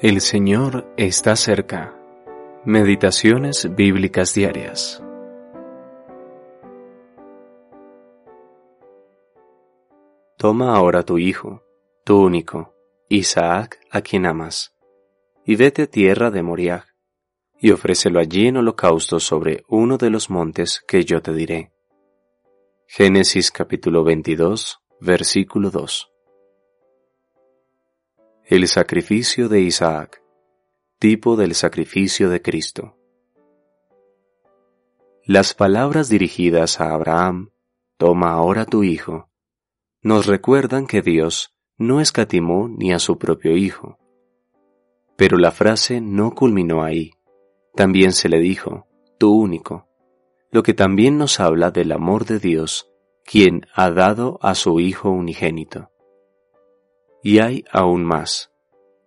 El Señor está cerca. Meditaciones bíblicas diarias. Toma ahora tu hijo, tu único, Isaac, a quien amas, y vete a tierra de Moriah, y ofrécelo allí en holocausto sobre uno de los montes que yo te diré. Génesis capítulo 22, versículo 2. El sacrificio de Isaac, tipo del sacrificio de Cristo. Las palabras dirigidas a Abraham, toma ahora tu hijo, nos recuerdan que Dios no escatimó ni a su propio hijo. Pero la frase no culminó ahí. También se le dijo, tu único, lo que también nos habla del amor de Dios, quien ha dado a su Hijo unigénito. Y hay aún más.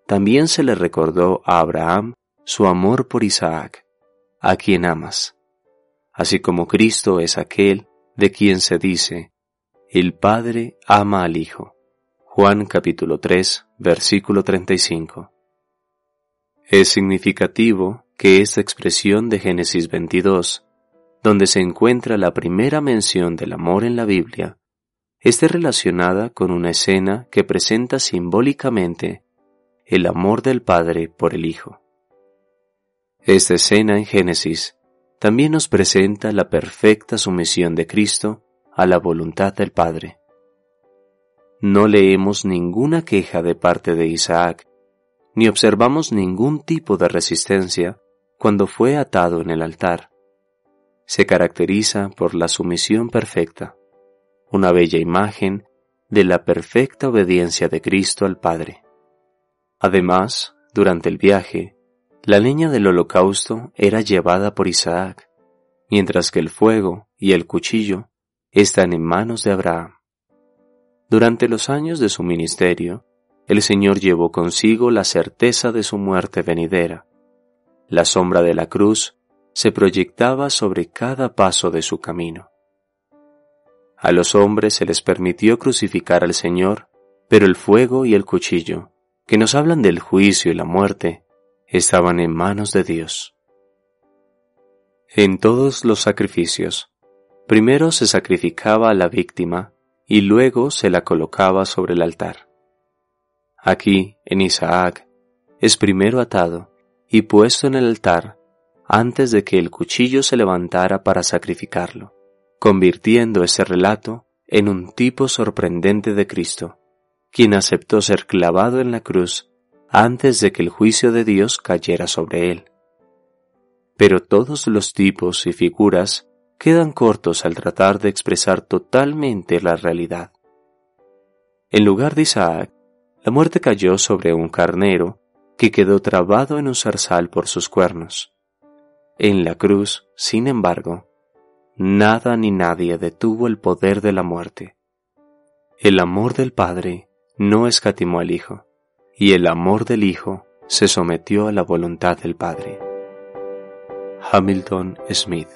También se le recordó a Abraham su amor por Isaac, a quien amas, así como Cristo es aquel de quien se dice, el Padre ama al Hijo. Juan capítulo 3, versículo 35. Es significativo que esta expresión de Génesis 22, donde se encuentra la primera mención del amor en la Biblia, esté relacionada con una escena que presenta simbólicamente el amor del Padre por el Hijo. Esta escena en Génesis también nos presenta la perfecta sumisión de Cristo a la voluntad del Padre. No leemos ninguna queja de parte de Isaac, ni observamos ningún tipo de resistencia cuando fue atado en el altar. Se caracteriza por la sumisión perfecta una bella imagen de la perfecta obediencia de Cristo al Padre. Además, durante el viaje, la leña del holocausto era llevada por Isaac, mientras que el fuego y el cuchillo están en manos de Abraham. Durante los años de su ministerio, el Señor llevó consigo la certeza de su muerte venidera. La sombra de la cruz se proyectaba sobre cada paso de su camino. A los hombres se les permitió crucificar al Señor, pero el fuego y el cuchillo, que nos hablan del juicio y la muerte, estaban en manos de Dios. En todos los sacrificios, primero se sacrificaba a la víctima y luego se la colocaba sobre el altar. Aquí, en Isaac, es primero atado y puesto en el altar antes de que el cuchillo se levantara para sacrificarlo convirtiendo ese relato en un tipo sorprendente de Cristo, quien aceptó ser clavado en la cruz antes de que el juicio de Dios cayera sobre él. Pero todos los tipos y figuras quedan cortos al tratar de expresar totalmente la realidad. En lugar de Isaac, la muerte cayó sobre un carnero que quedó trabado en un zarzal por sus cuernos. En la cruz, sin embargo, nada ni nadie detuvo el poder de la muerte. El amor del Padre no escatimó al Hijo, y el amor del Hijo se sometió a la voluntad del Padre. Hamilton Smith